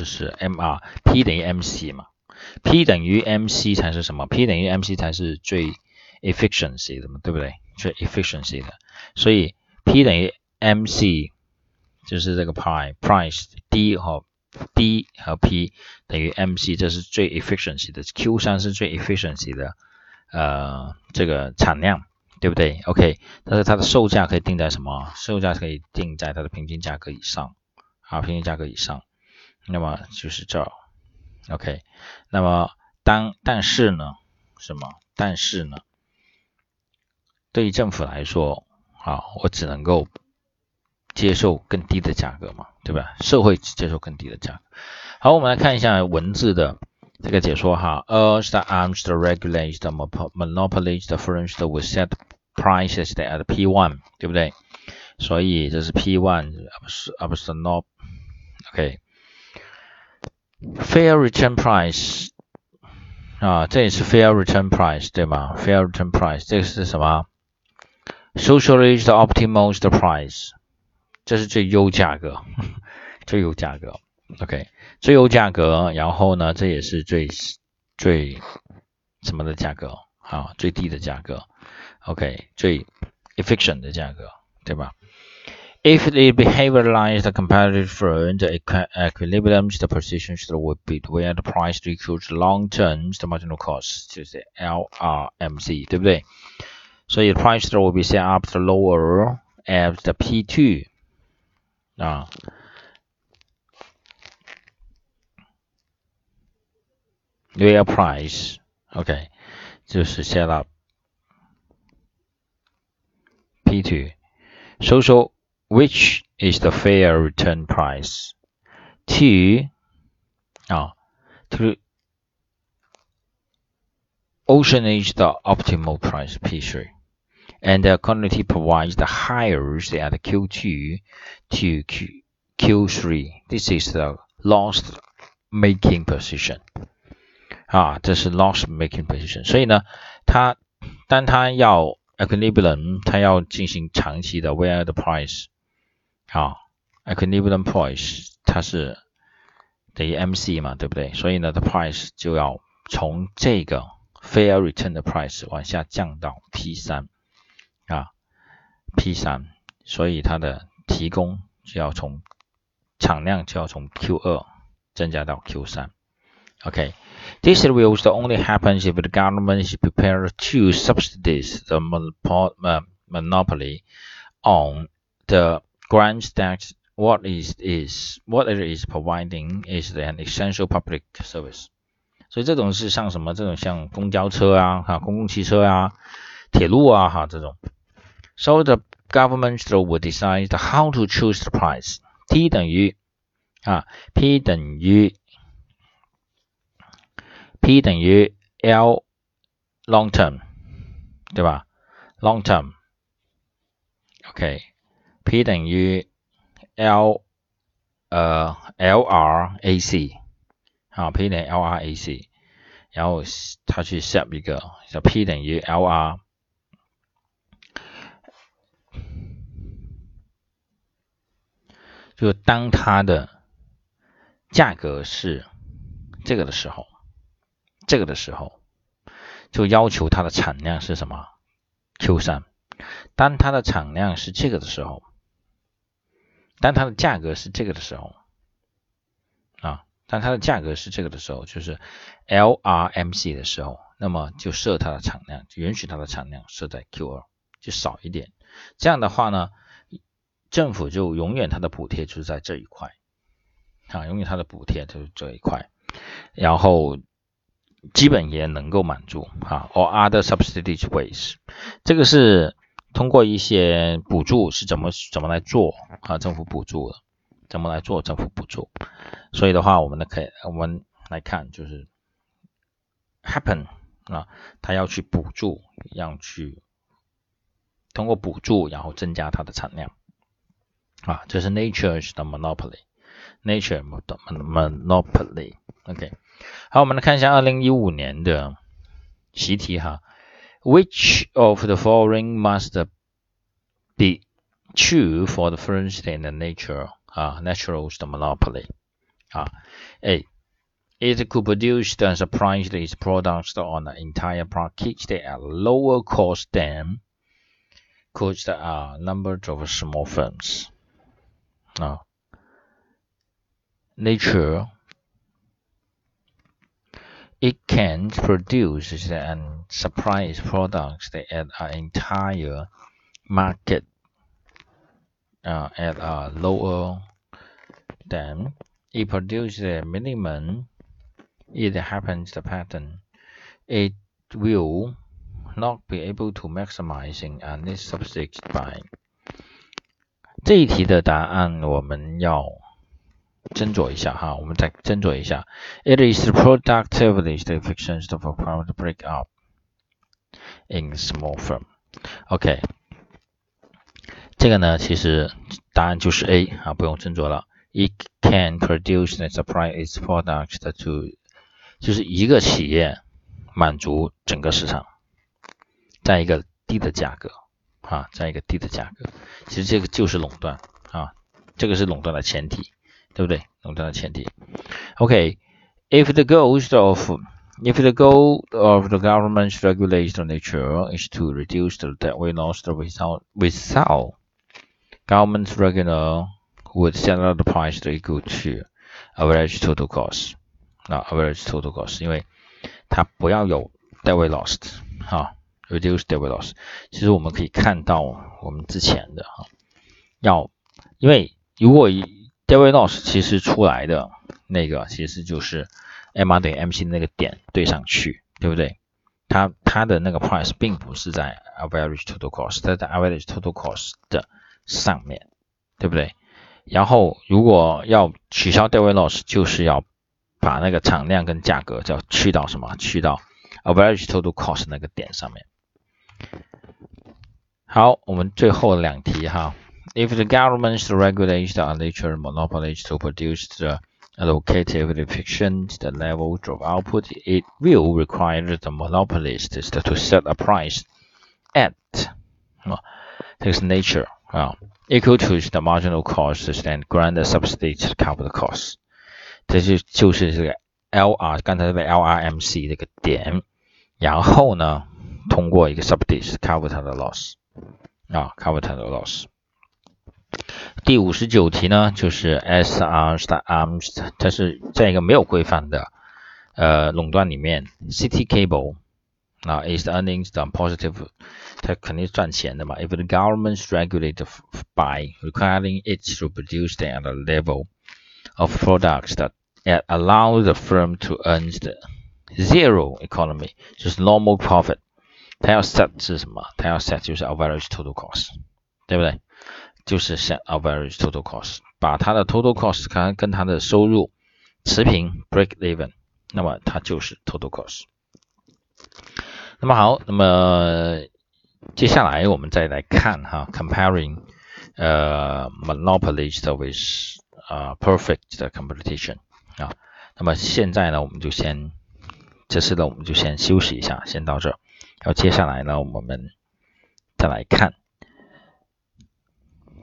就是 MR，P 等于 MC 嘛，P 等于 MC 才是什么？P 等于 MC 才是最 efficiency 的嘛，对不对？最 efficiency 的，所以 P 等于 MC 就是这个 price price D 和 D 和 P 等于 MC，这是最 efficiency 的，Q 三是最 efficiency 的，呃，这个产量。对不对？OK，但是它的售价可以定在什么？售价可以定在它的平均价格以上啊，平均价格以上。那么就是这，OK。那么当但是呢，什么？但是呢，对于政府来说啊，我只能够接受更低的价格嘛，对吧？社会接受更低的价格。好，我们来看一下文字的这个解说哈。Urge the arms to regulate the monopoly, the firms that will set prices at P1，对不对？所以这是 P1，而不是而不是 no ok。Fair return price 啊，这也是 fair return price 对吗？fair return price 这个是什么？socially the optimal the price，这是最优价格，最优价格。OK，最优价格，然后呢，这也是最最什么的价格啊？最低的价格。OK，最 efficient 的价格，对吧 ？If the behavioralize the competitive front, the equilibrium the position would be where the price equals long term the marginal cost，就是 LRMC，对不对？所以 price will be set up the lower as the P2 啊。Real price，OK，就是 set up P2. So, so which is the fair return price? T uh, to oceanage the optimal price P3 and the quantity provides the highest at Q2 to Q, Q3. This is the loss making position 啊，这是 loss making position。所以呢，它当它要 equilibrium 它要进行长期的 where the price 啊，equilibrium price 它是等于 MC 嘛，对不对？所以呢，the price 就要从这个 fair return 的 price 往下降到 P 三啊，P 三，所以它的提供就要从产量就要从 Q 二增加到 Q 三，OK。This will only happen if the government is prepared to subsidize the monopoly on the grounds that what is is what it is providing is an essential public service。所以这种是像什么？这种像公交车啊，哈，公共汽车啊，铁路啊，哈，这种。So the government will decide how to choose the price. T 等于啊，P 等于 P 等于 L long term，对吧？long P 等于 L 呃 LRAC，好，P 等于 LRAC，然后它去 set 一个叫 P 等于 LR，就当它的价格是这个的时候。这个的时候，就要求它的产量是什么？Q 三。当它的产量是这个的时候，当它的价格是这个的时候，啊，当它的价格是这个的时候，就是 LRMC 的时候，那么就设它的产量，就允许它的产量设在 Q 二，就少一点。这样的话呢，政府就永远它的补贴就是在这一块，啊，永远它的补贴就是这一块，然后。基本也能够满足啊，or other subsidies ways，这个是通过一些补助是怎么怎么来做啊？政府补助的怎么来做？政府补助，所以的话，我们呢可以我们来看就是 happen 啊，他要去补助，要去通过补助然后增加它的产量啊，这是 nature 的 monopoly，nature 的 monopoly，OK。好，我们来看一下二零一五年的习题哈。Which of the following must be true for the first in the nature, uh, natural monopoly? Uh, A. It could produce and supply its products on the entire package at lower cost than could the uh, numbers of small firms. Uh, nature it can produce and supply its products at an entire market uh, at a lower than it produces a minimum it happens the pattern it will not be able to maximizing any subject by 这一题的答案我们要 斟酌一下哈，我们再斟酌一下。It is productively the efficiency of a power to break up in small firm. OK，这个呢，其实答案就是 A 啊，不用斟酌了。It can produce and supply its products to，就是一个企业满足整个市场，在一个低的价格啊，在一个低的价格，其实这个就是垄断啊，这个是垄断的前提。对不对？有这样的前提。OK，if the goals of If the goal of the government's regulation nature is to reduce the deadweight loss without, without government's regular would set out the price equal to average total cost. Average total cost，因为它不要有 deadweight loss，哈，reduce deadweight loss。其实我们可以看到我们之前的哈，要因为如果一 David loss 其实出来的那个其实就是 M R 等于 M C 那个点对上去，对不对？它它的那个 price 并不是在 average total cost，它在 average total cost 的上面，对不对？然后如果要取消 David loss，就是要把那个产量跟价格叫去到什么？去到 average total cost 那个点上面。好，我们最后两题哈。if the government regulates the nature monopolies to produce the allocative efficient the level of output, it will require the monopolists to set a price at uh, this nature uh, equal to the marginal cost and grant a subsidy to cover the cost。这就就是这个 LR 刚才这个 LRMC 这个点，然后呢，通过一个 subsidy cover 它的 loss 啊，cover 它的 loss。 第五十九题呢，就是 S R Arms，它是在一个没有规范的呃垄断里面，City Cable 啊，is earnings the positive，它肯定赚钱的嘛。If the government regulated by requiring it to produce at a level of products that allow the firm to earn the zero economy，就是 normal profit，它要 set 是什么？它要 set 就是 average total cost，对不对？ 就是 set average total cost，把它的 total cost 看跟它的收入持平 break even，那么它就是 total cost。那么好，那么接下来我们再来看哈，comparing 呃 monopolies with 啊 perfect competition 啊。那么现在呢，我们就先这次呢，我们就先休息一下，先到这。然后接下来呢，我们再来看。